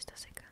した世界。